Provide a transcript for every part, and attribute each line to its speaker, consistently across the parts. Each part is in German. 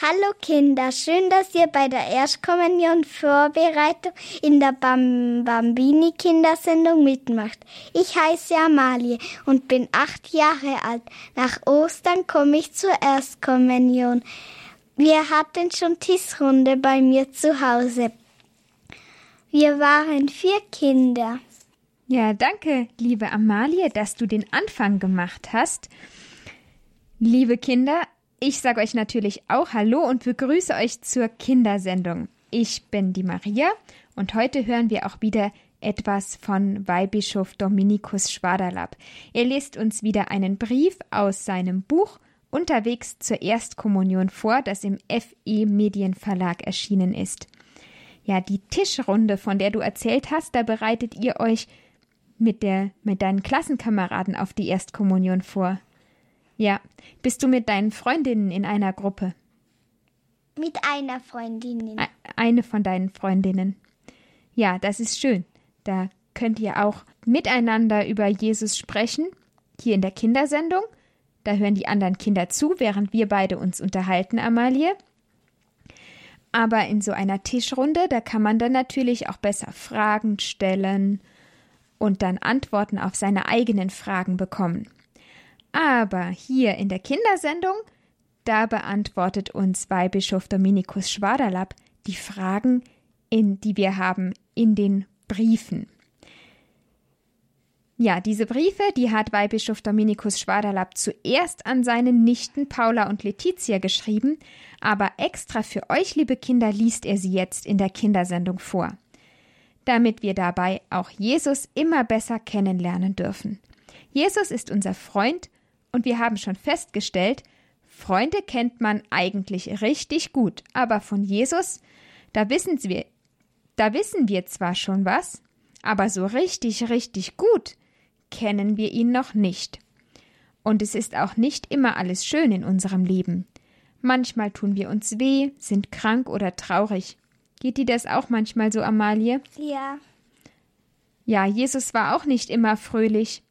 Speaker 1: Hallo Kinder, schön, dass ihr bei der Erstkommunion Vorbereitung in der Bam Bambini Kindersendung mitmacht. Ich heiße Amalie und bin acht Jahre alt. Nach Ostern komme ich zur Erstkommunion. Wir hatten schon Tischrunde bei mir zu Hause. Wir waren vier Kinder.
Speaker 2: Ja, danke, liebe Amalie, dass du den Anfang gemacht hast. Liebe Kinder, ich sage euch natürlich auch Hallo und begrüße euch zur Kindersendung. Ich bin die Maria und heute hören wir auch wieder etwas von Weihbischof Dominikus Schwaderlapp. Er liest uns wieder einen Brief aus seinem Buch Unterwegs zur Erstkommunion vor, das im FE Medienverlag erschienen ist. Ja, die Tischrunde, von der du erzählt hast, da bereitet ihr euch mit der mit deinen Klassenkameraden auf die Erstkommunion vor. Ja. Bist du mit deinen Freundinnen in einer Gruppe?
Speaker 1: Mit einer Freundin.
Speaker 2: Eine von deinen Freundinnen. Ja, das ist schön. Da könnt ihr auch miteinander über Jesus sprechen, hier in der Kindersendung. Da hören die anderen Kinder zu, während wir beide uns unterhalten, Amalie. Aber in so einer Tischrunde, da kann man dann natürlich auch besser Fragen stellen und dann Antworten auf seine eigenen Fragen bekommen. Aber hier in der Kindersendung, da beantwortet uns Weihbischof Dominikus Schwaderlapp die Fragen, in, die wir haben in den Briefen. Ja, diese Briefe, die hat Weihbischof Dominikus Schwaderlapp zuerst an seine Nichten Paula und Letizia geschrieben, aber extra für euch, liebe Kinder, liest er sie jetzt in der Kindersendung vor, damit wir dabei auch Jesus immer besser kennenlernen dürfen. Jesus ist unser Freund und wir haben schon festgestellt, Freunde kennt man eigentlich richtig gut, aber von Jesus, da wissen wir, da wissen wir zwar schon was, aber so richtig, richtig gut kennen wir ihn noch nicht. Und es ist auch nicht immer alles schön in unserem Leben. Manchmal tun wir uns weh, sind krank oder traurig. Geht dir das auch manchmal so, Amalie?
Speaker 1: Ja.
Speaker 2: Ja, Jesus war auch nicht immer fröhlich.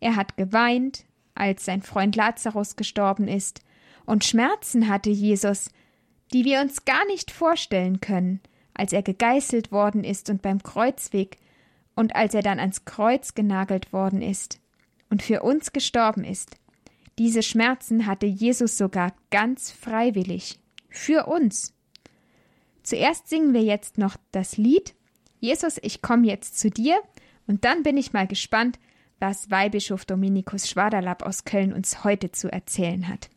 Speaker 2: Er hat geweint, als sein Freund Lazarus gestorben ist, und Schmerzen hatte Jesus, die wir uns gar nicht vorstellen können, als er gegeißelt worden ist und beim Kreuzweg und als er dann ans Kreuz genagelt worden ist und für uns gestorben ist. Diese Schmerzen hatte Jesus sogar ganz freiwillig für uns. Zuerst singen wir jetzt noch das Lied Jesus, ich komme jetzt zu dir, und dann bin ich mal gespannt, was Weihbischof Dominikus Schwaderlapp aus Köln uns heute zu erzählen hat.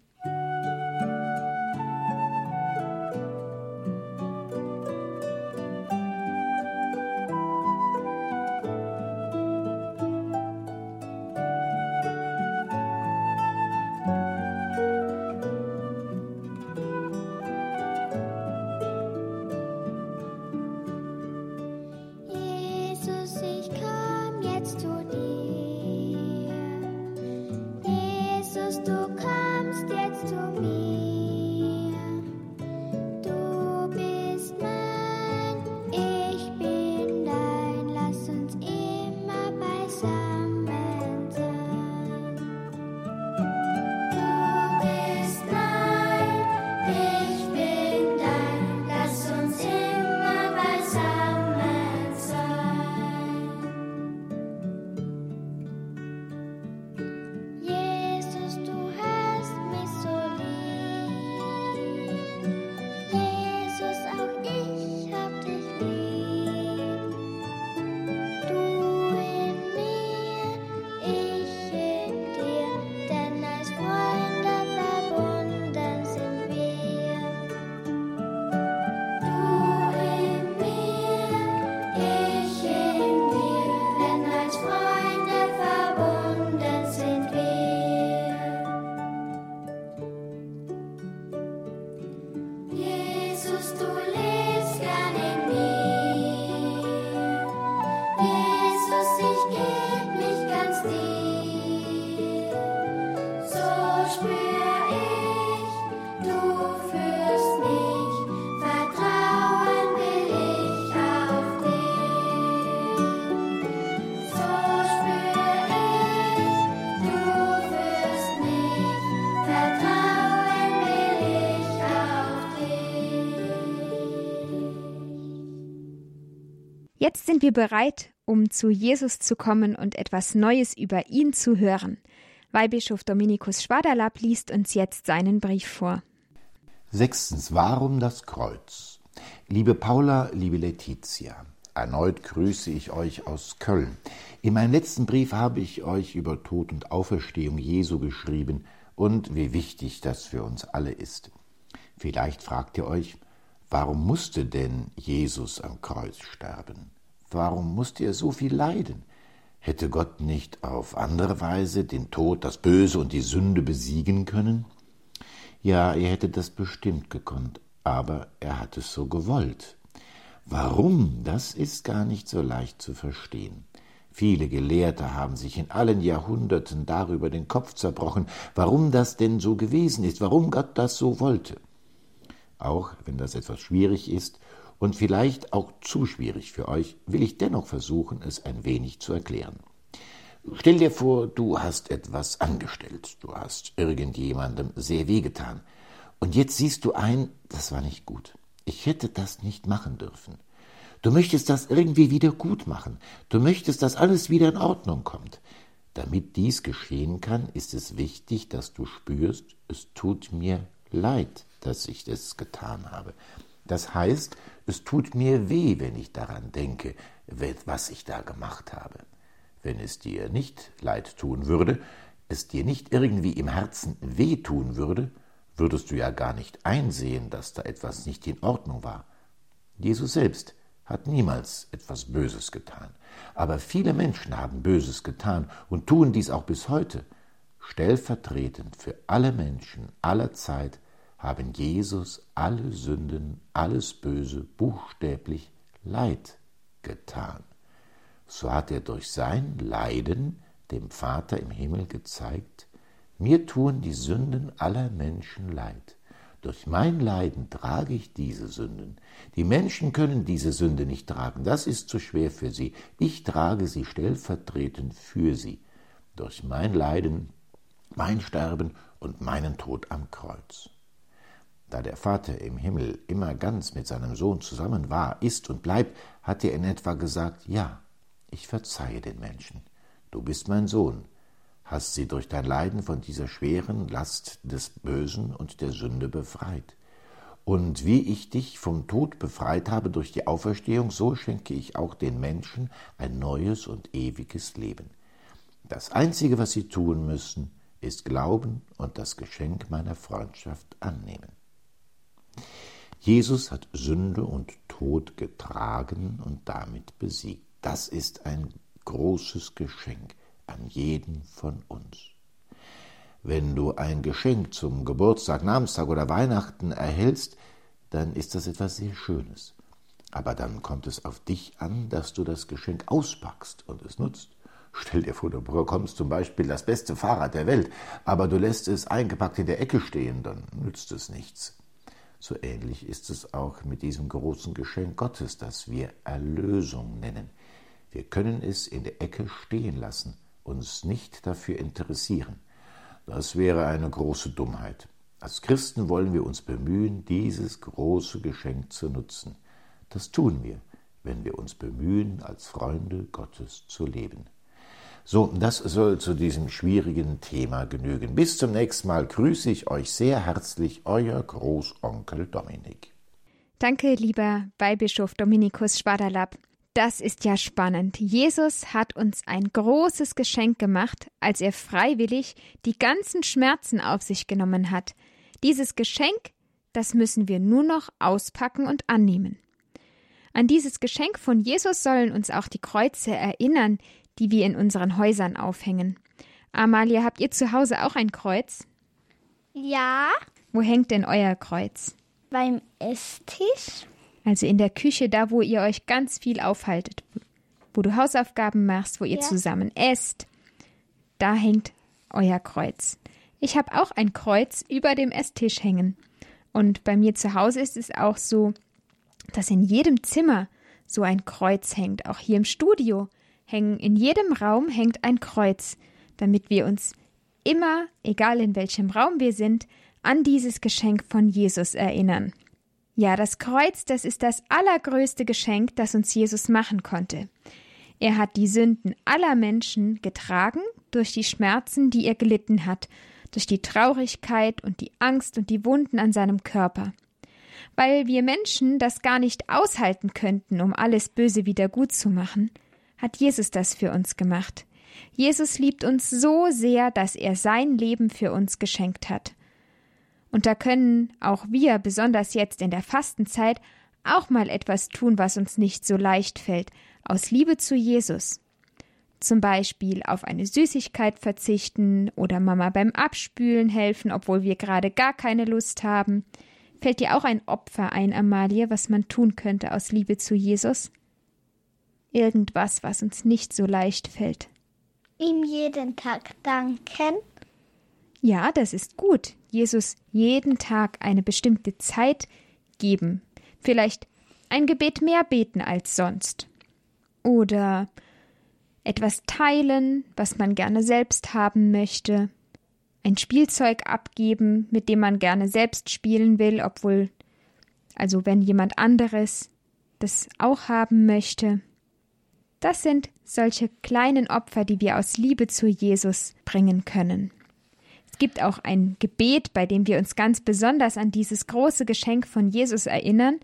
Speaker 2: Jetzt sind wir bereit, um zu Jesus zu kommen und etwas Neues über ihn zu hören. Weihbischof Dominikus Schwaderlapp liest uns jetzt seinen Brief vor.
Speaker 3: Sechstens, warum das Kreuz? Liebe Paula, liebe Letizia, erneut grüße ich euch aus Köln. In meinem letzten Brief habe ich euch über Tod und Auferstehung Jesu geschrieben und wie wichtig das für uns alle ist. Vielleicht fragt ihr euch, warum musste denn Jesus am Kreuz sterben? Warum musste er so viel leiden? Hätte Gott nicht auf andere Weise den Tod, das Böse und die Sünde besiegen können? Ja, er hätte das bestimmt gekonnt, aber er hat es so gewollt. Warum, das ist gar nicht so leicht zu verstehen. Viele Gelehrte haben sich in allen Jahrhunderten darüber den Kopf zerbrochen, warum das denn so gewesen ist, warum Gott das so wollte. Auch wenn das etwas schwierig ist und vielleicht auch zu schwierig für euch, will ich dennoch versuchen, es ein wenig zu erklären. Stell dir vor, du hast etwas angestellt, du hast irgendjemandem sehr wehgetan, und jetzt siehst du ein, das war nicht gut. Ich hätte das nicht machen dürfen. Du möchtest das irgendwie wieder gut machen. Du möchtest, dass alles wieder in Ordnung kommt. Damit dies geschehen kann, ist es wichtig, dass du spürst, es tut mir leid, dass ich das getan habe. Das heißt, es tut mir weh, wenn ich daran denke, was ich da gemacht habe. Wenn es dir nicht leid tun würde, es dir nicht irgendwie im Herzen weh tun würde, würdest du ja gar nicht einsehen, dass da etwas nicht in Ordnung war. Jesus selbst hat niemals etwas Böses getan. Aber viele Menschen haben Böses getan und tun dies auch bis heute. Stellvertretend für alle Menschen aller Zeit haben Jesus alle Sünden, alles Böse buchstäblich Leid getan. So hat er durch sein Leiden dem Vater im Himmel gezeigt, mir tun die Sünden aller Menschen leid. Durch mein Leiden trage ich diese Sünden. Die Menschen können diese Sünde nicht tragen, das ist zu schwer für sie. Ich trage sie stellvertretend für sie. Durch mein Leiden, mein Sterben und meinen Tod am Kreuz. Da der Vater im Himmel immer ganz mit seinem Sohn zusammen war, ist und bleibt, hat er in etwa gesagt, ja, ich verzeihe den Menschen. Du bist mein Sohn, hast sie durch dein Leiden von dieser schweren Last des Bösen und der Sünde befreit. Und wie ich dich vom Tod befreit habe durch die Auferstehung, so schenke ich auch den Menschen ein neues und ewiges Leben. Das Einzige, was sie tun müssen, ist Glauben und das Geschenk meiner Freundschaft annehmen. Jesus hat Sünde und Tod getragen und damit besiegt. Das ist ein großes Geschenk an jeden von uns. Wenn du ein Geschenk zum Geburtstag, Namenstag oder Weihnachten erhältst, dann ist das etwas sehr Schönes. Aber dann kommt es auf dich an, dass du das Geschenk auspackst und es nutzt. Stell dir vor, du bekommst zum Beispiel das beste Fahrrad der Welt, aber du lässt es eingepackt in der Ecke stehen, dann nützt es nichts. So ähnlich ist es auch mit diesem großen Geschenk Gottes, das wir Erlösung nennen. Wir können es in der Ecke stehen lassen, uns nicht dafür interessieren. Das wäre eine große Dummheit. Als Christen wollen wir uns bemühen, dieses große Geschenk zu nutzen. Das tun wir, wenn wir uns bemühen, als Freunde Gottes zu leben. So, das soll zu diesem schwierigen Thema genügen. Bis zum nächsten Mal grüße ich euch sehr herzlich, euer Großonkel Dominik.
Speaker 2: Danke, lieber Weihbischof Dominikus Schwaderlapp. Das ist ja spannend. Jesus hat uns ein großes Geschenk gemacht, als er freiwillig die ganzen Schmerzen auf sich genommen hat. Dieses Geschenk, das müssen wir nur noch auspacken und annehmen. An dieses Geschenk von Jesus sollen uns auch die Kreuze erinnern, die wir in unseren Häusern aufhängen. Amalia, habt ihr zu Hause auch ein Kreuz?
Speaker 1: Ja.
Speaker 2: Wo hängt denn euer Kreuz?
Speaker 1: Beim Esstisch.
Speaker 2: Also in der Küche, da wo ihr euch ganz viel aufhaltet, wo du Hausaufgaben machst, wo ihr ja. zusammen esst, da hängt euer Kreuz. Ich habe auch ein Kreuz über dem Esstisch hängen. Und bei mir zu Hause ist es auch so, dass in jedem Zimmer so ein Kreuz hängt, auch hier im Studio hängen in jedem Raum hängt ein Kreuz, damit wir uns immer, egal in welchem Raum wir sind, an dieses Geschenk von Jesus erinnern. Ja, das Kreuz, das ist das allergrößte Geschenk, das uns Jesus machen konnte. Er hat die Sünden aller Menschen getragen durch die Schmerzen, die er gelitten hat, durch die Traurigkeit und die Angst und die Wunden an seinem Körper. Weil wir Menschen das gar nicht aushalten könnten, um alles Böse wieder gut zu machen, hat Jesus das für uns gemacht. Jesus liebt uns so sehr, dass er sein Leben für uns geschenkt hat. Und da können auch wir, besonders jetzt in der Fastenzeit, auch mal etwas tun, was uns nicht so leicht fällt, aus Liebe zu Jesus. Zum Beispiel auf eine Süßigkeit verzichten oder Mama beim Abspülen helfen, obwohl wir gerade gar keine Lust haben. Fällt dir auch ein Opfer ein, Amalie, was man tun könnte aus Liebe zu Jesus? Irgendwas, was uns nicht so leicht fällt.
Speaker 1: Ihm jeden Tag danken.
Speaker 2: Ja, das ist gut. Jesus jeden Tag eine bestimmte Zeit geben. Vielleicht ein Gebet mehr beten als sonst. Oder etwas teilen, was man gerne selbst haben möchte. Ein Spielzeug abgeben, mit dem man gerne selbst spielen will, obwohl, also wenn jemand anderes das auch haben möchte. Das sind solche kleinen Opfer, die wir aus Liebe zu Jesus bringen können. Es gibt auch ein Gebet, bei dem wir uns ganz besonders an dieses große Geschenk von Jesus erinnern.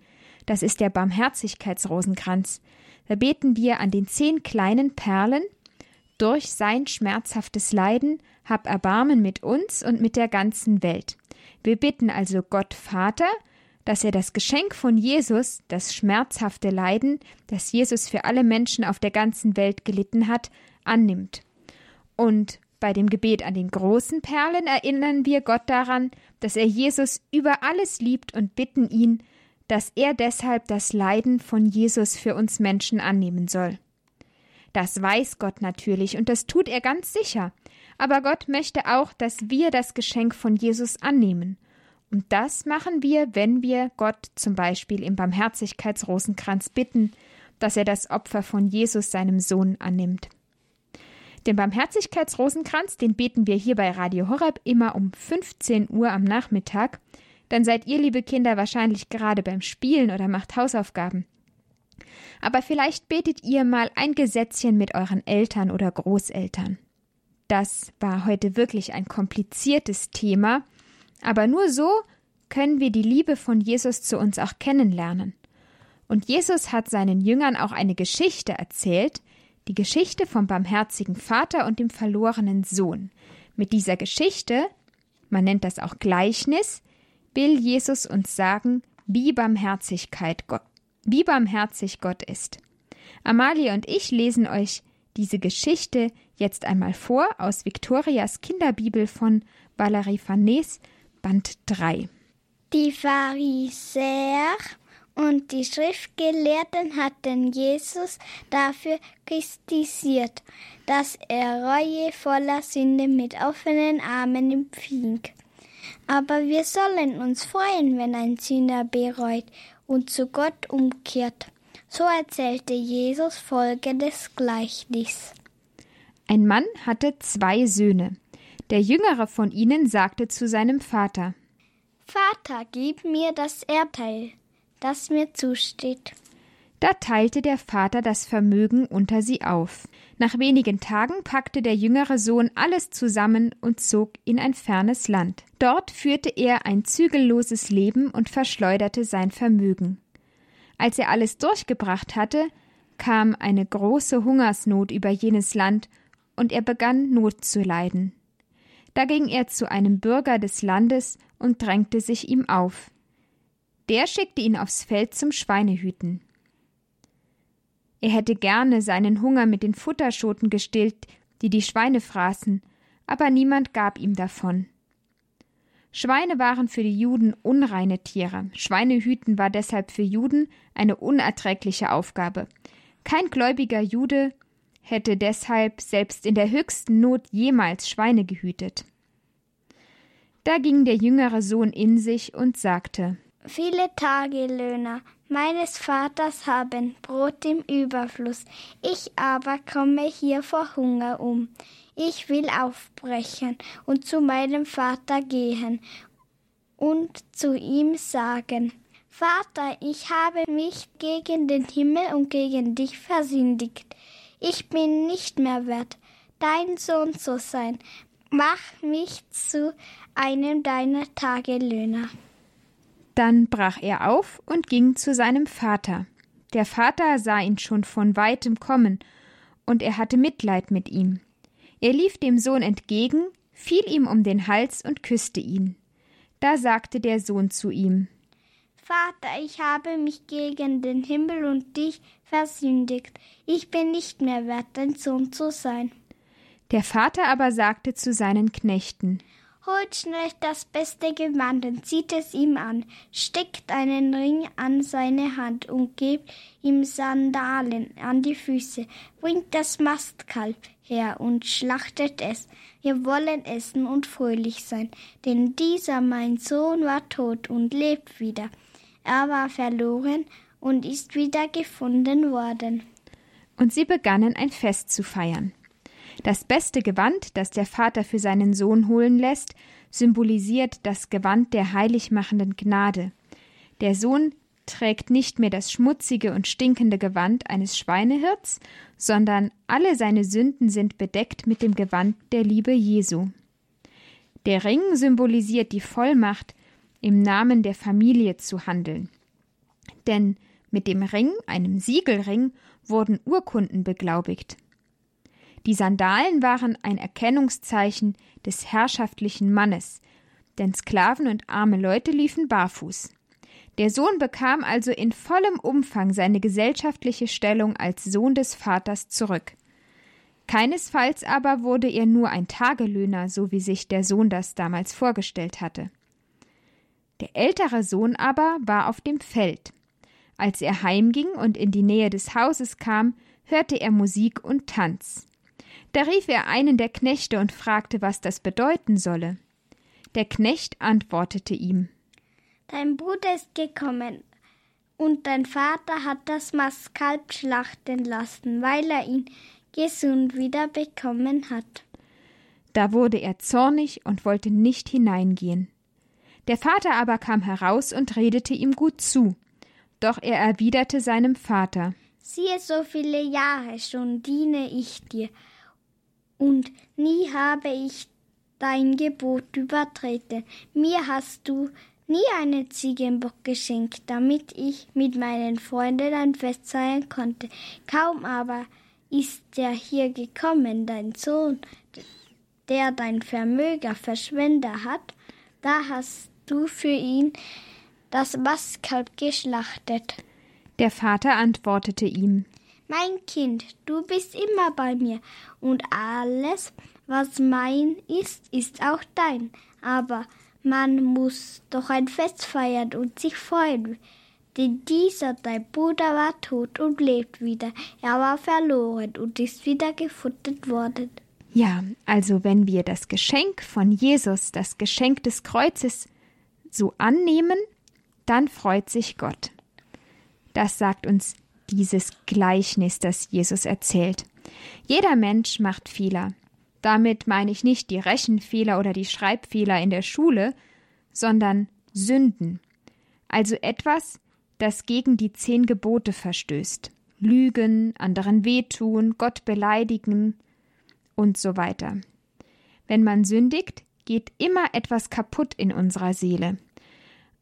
Speaker 2: Das ist der Barmherzigkeitsrosenkranz. Da beten wir an den zehn kleinen Perlen durch sein schmerzhaftes Leiden hab Erbarmen mit uns und mit der ganzen Welt. Wir bitten also Gott Vater, dass er das Geschenk von Jesus, das schmerzhafte Leiden, das Jesus für alle Menschen auf der ganzen Welt gelitten hat, annimmt. Und bei dem Gebet an den großen Perlen erinnern wir Gott daran, dass er Jesus über alles liebt und bitten ihn, dass er deshalb das Leiden von Jesus für uns Menschen annehmen soll. Das weiß Gott natürlich und das tut er ganz sicher, aber Gott möchte auch, dass wir das Geschenk von Jesus annehmen und das machen wir, wenn wir Gott zum Beispiel im Barmherzigkeitsrosenkranz bitten, dass er das Opfer von Jesus, seinem Sohn, annimmt. Den Barmherzigkeitsrosenkranz, den beten wir hier bei Radio Horeb immer um 15 Uhr am Nachmittag. Dann seid ihr, liebe Kinder, wahrscheinlich gerade beim Spielen oder macht Hausaufgaben. Aber vielleicht betet ihr mal ein Gesetzchen mit euren Eltern oder Großeltern. Das war heute wirklich ein kompliziertes Thema, aber nur so können wir die Liebe von Jesus zu uns auch kennenlernen. Und Jesus hat seinen Jüngern auch eine Geschichte erzählt, die Geschichte vom barmherzigen Vater und dem verlorenen Sohn. Mit dieser Geschichte, man nennt das auch Gleichnis, will Jesus uns sagen, wie Barmherzigkeit Gott, wie barmherzig Gott ist. Amalie und ich lesen euch diese Geschichte jetzt einmal vor aus Viktorias Kinderbibel von Valerie Farnese Band 3.
Speaker 1: Die Pharisäer und die Schriftgelehrten hatten Jesus dafür kritisiert, dass er Reue voller Sünde mit offenen Armen empfing. Aber wir sollen uns freuen, wenn ein Sünder bereut und zu Gott umkehrt. So erzählte Jesus folgendes Gleichnis.
Speaker 2: Ein Mann hatte zwei Söhne. Der jüngere von ihnen sagte zu seinem Vater
Speaker 1: Vater, gib mir das Erbteil, das mir zusteht.
Speaker 2: Da teilte der Vater das Vermögen unter sie auf. Nach wenigen Tagen packte der jüngere Sohn alles zusammen und zog in ein fernes Land. Dort führte er ein zügelloses Leben und verschleuderte sein Vermögen. Als er alles durchgebracht hatte, kam eine große Hungersnot über jenes Land, und er begann Not zu leiden. Da ging er zu einem Bürger des Landes und drängte sich ihm auf. Der schickte ihn aufs Feld zum Schweinehüten. Er hätte gerne seinen Hunger mit den Futterschoten gestillt, die die Schweine fraßen, aber niemand gab ihm davon. Schweine waren für die Juden unreine Tiere. Schweinehüten war deshalb für Juden eine unerträgliche Aufgabe. Kein gläubiger Jude hätte deshalb selbst in der höchsten Not jemals Schweine gehütet. Da ging der jüngere Sohn in sich und sagte
Speaker 1: Viele Tagelöhner meines Vaters haben Brot im Überfluss, ich aber komme hier vor Hunger um. Ich will aufbrechen und zu meinem Vater gehen und zu ihm sagen Vater, ich habe mich gegen den Himmel und gegen dich versündigt. Ich bin nicht mehr wert, dein Sohn zu sein. Mach mich zu einem deiner Tagelöhner.
Speaker 2: Dann brach er auf und ging zu seinem Vater. Der Vater sah ihn schon von weitem kommen, und er hatte Mitleid mit ihm. Er lief dem Sohn entgegen, fiel ihm um den Hals und küsste ihn. Da sagte der Sohn zu ihm
Speaker 1: Vater, ich habe mich gegen den Himmel und dich versündigt. Ich bin nicht mehr wert, dein Sohn zu sein.
Speaker 2: Der Vater aber sagte zu seinen Knechten
Speaker 1: Holt schnell das beste Gewand und zieht es ihm an, steckt einen Ring an seine Hand und gebt ihm Sandalen an die Füße, bringt das Mastkalb her und schlachtet es. Wir wollen essen und fröhlich sein, denn dieser mein Sohn war tot und lebt wieder. Er war verloren und ist wieder gefunden worden.
Speaker 2: Und sie begannen ein Fest zu feiern. Das beste Gewand, das der Vater für seinen Sohn holen lässt, symbolisiert das Gewand der heiligmachenden Gnade. Der Sohn trägt nicht mehr das schmutzige und stinkende Gewand eines Schweinehirts, sondern alle seine Sünden sind bedeckt mit dem Gewand der Liebe Jesu. Der Ring symbolisiert die Vollmacht, im Namen der Familie zu handeln. Denn mit dem Ring, einem Siegelring, wurden Urkunden beglaubigt. Die Sandalen waren ein Erkennungszeichen des herrschaftlichen Mannes, denn Sklaven und arme Leute liefen barfuß. Der Sohn bekam also in vollem Umfang seine gesellschaftliche Stellung als Sohn des Vaters zurück. Keinesfalls aber wurde er nur ein Tagelöhner, so wie sich der Sohn das damals vorgestellt hatte. Der ältere Sohn aber war auf dem Feld. Als er heimging und in die Nähe des Hauses kam, hörte er Musik und Tanz. Da rief er einen der Knechte und fragte, was das bedeuten solle. Der Knecht antwortete ihm
Speaker 1: Dein Bruder ist gekommen, und dein Vater hat das Mastkalb schlachten lassen, weil er ihn gesund wieder bekommen hat.
Speaker 2: Da wurde er zornig und wollte nicht hineingehen. Der Vater aber kam heraus und redete ihm gut zu. Doch er erwiderte seinem Vater
Speaker 1: Siehe, so viele Jahre schon diene ich dir, und nie habe ich dein Gebot übertreten. Mir hast du nie einen Ziegenbock geschenkt, damit ich mit meinen Freunden ein Fest feiern konnte. Kaum aber ist der hier gekommen, dein Sohn, der dein Vermögen verschwendet hat, da hast du für ihn das Mastkalb geschlachtet.
Speaker 2: Der Vater antwortete ihm
Speaker 1: Mein Kind, du bist immer bei mir, und alles, was mein ist, ist auch dein. Aber man muss doch ein Fest feiern und sich freuen. Denn dieser, dein Bruder, war tot und lebt wieder. Er war verloren und ist wieder gefunden worden.
Speaker 2: Ja, also wenn wir das Geschenk von Jesus, das Geschenk des Kreuzes, so annehmen, dann freut sich Gott. Das sagt uns dieses Gleichnis, das Jesus erzählt. Jeder Mensch macht Fehler. Damit meine ich nicht die Rechenfehler oder die Schreibfehler in der Schule, sondern Sünden, also etwas, das gegen die zehn Gebote verstößt. Lügen, anderen wehtun, Gott beleidigen und so weiter. Wenn man sündigt, geht immer etwas kaputt in unserer Seele.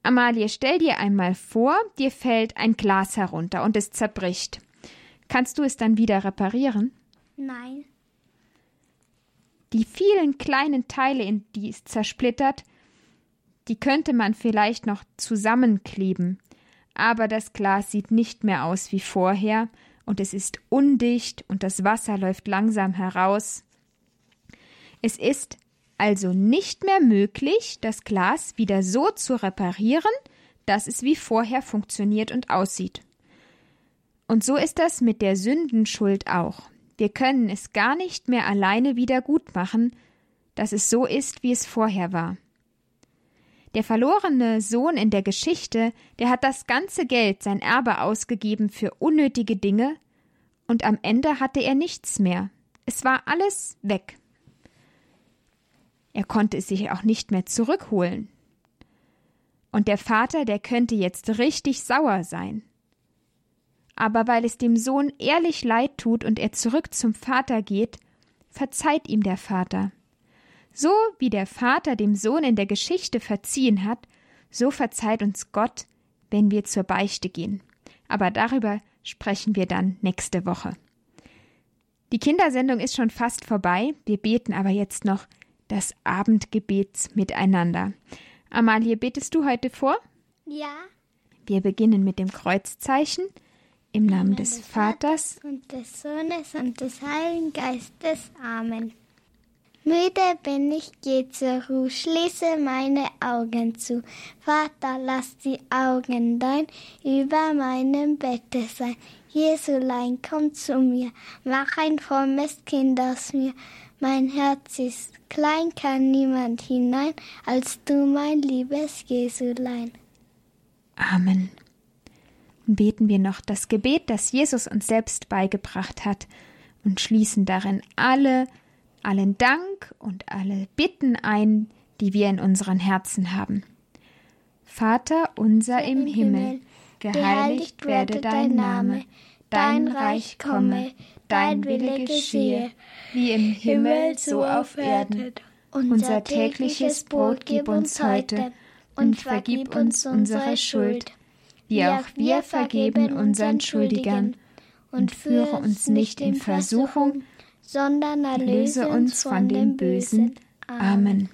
Speaker 2: Amalie, stell dir einmal vor, dir fällt ein Glas herunter und es zerbricht. Kannst du es dann wieder reparieren?
Speaker 1: Nein.
Speaker 2: Die vielen kleinen Teile, in die es zersplittert, die könnte man vielleicht noch zusammenkleben, aber das Glas sieht nicht mehr aus wie vorher, und es ist undicht und das Wasser läuft langsam heraus. Es ist also nicht mehr möglich, das Glas wieder so zu reparieren, dass es wie vorher funktioniert und aussieht. Und so ist das mit der Sündenschuld auch. Wir können es gar nicht mehr alleine wieder gut machen, dass es so ist, wie es vorher war. Der verlorene Sohn in der Geschichte, der hat das ganze Geld, sein Erbe ausgegeben für unnötige Dinge, und am Ende hatte er nichts mehr. Es war alles weg. Er konnte es sich auch nicht mehr zurückholen. Und der Vater, der könnte jetzt richtig sauer sein. Aber weil es dem Sohn ehrlich leid tut und er zurück zum Vater geht, verzeiht ihm der Vater. So wie der Vater dem Sohn in der Geschichte verziehen hat, so verzeiht uns Gott, wenn wir zur Beichte gehen. Aber darüber sprechen wir dann nächste Woche. Die Kindersendung ist schon fast vorbei, wir beten aber jetzt noch das Abendgebet miteinander. Amalie, betest du heute vor?
Speaker 1: Ja.
Speaker 2: Wir beginnen mit dem Kreuzzeichen. Im Namen des Vaters
Speaker 1: und des Sohnes und des Heiligen Geistes. Amen. Müde bin ich, geh zur Ruhe, schließe meine Augen zu. Vater, lass die Augen dein über meinem Bette sein. Jesulein, komm zu mir, mach ein frommes Kind aus mir. Mein Herz ist klein, kann niemand hinein, als du, mein liebes Jesulein.
Speaker 2: Amen. Beten wir noch das Gebet, das Jesus uns selbst beigebracht hat, und schließen darin alle, allen Dank und alle Bitten ein, die wir in unseren Herzen haben. Vater unser im Himmel, geheiligt werde dein Name, dein Reich komme, dein Wille geschehe, wie im Himmel so auf Erden. Unser tägliches Brot gib uns heute und vergib uns unsere Schuld, wie auch wir vergeben unseren Schuldigern. Und führe uns nicht in Versuchung, sondern erlöse uns von dem Bösen. Amen.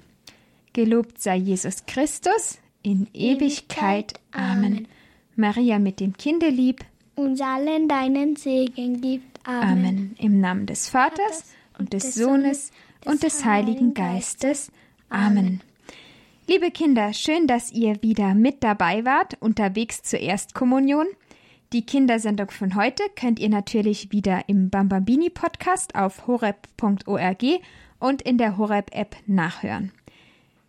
Speaker 2: Gelobt sei Jesus Christus in Ewigkeit. Amen. Maria mit dem Kindelieb.
Speaker 1: Uns allen deinen Segen gibt. Amen.
Speaker 2: Amen. Im Namen des Vaters und des Sohnes und des Heiligen Geistes. Amen. Liebe Kinder, schön, dass ihr wieder mit dabei wart, unterwegs zur Erstkommunion. Die Kindersendung von heute könnt ihr natürlich wieder im Bambambini Podcast auf horeb.org und in der Horeb App nachhören.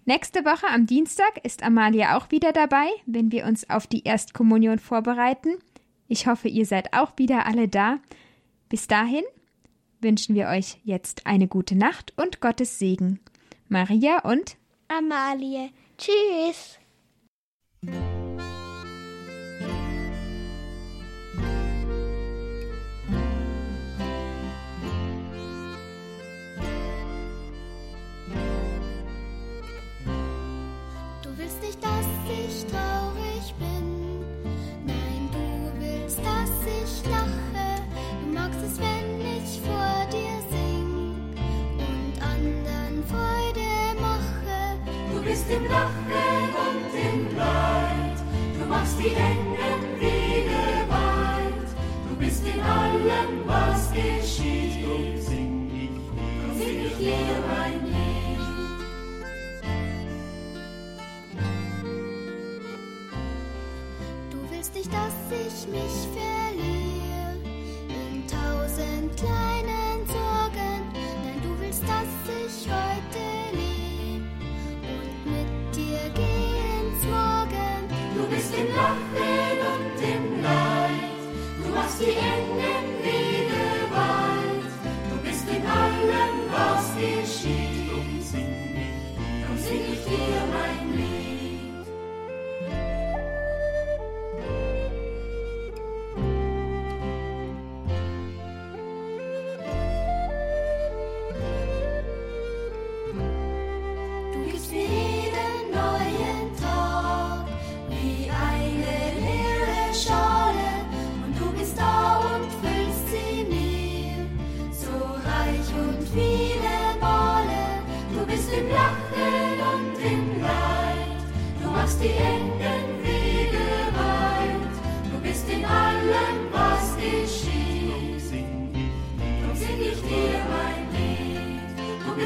Speaker 2: Nächste Woche am Dienstag ist Amalia auch wieder dabei, wenn wir uns auf die Erstkommunion vorbereiten. Ich hoffe, ihr seid auch wieder alle da. Bis dahin wünschen wir euch jetzt eine gute Nacht und Gottes Segen. Maria und
Speaker 1: Amalie. Tschüss.
Speaker 4: Im Lachen und im Leid. Du machst die engen Wege weit. Du bist in allem, was geschieht. Drum sing ich dir, sing ich dir mein Lied.
Speaker 5: Du willst nicht, dass ich mich verliere in tausend kleinen Sorgen. Nein, du willst, dass ich heute
Speaker 4: Lachen und im Leid. Du machst die engen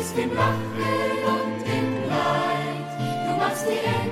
Speaker 4: bist im Lachen und im Leid. Du machst die engen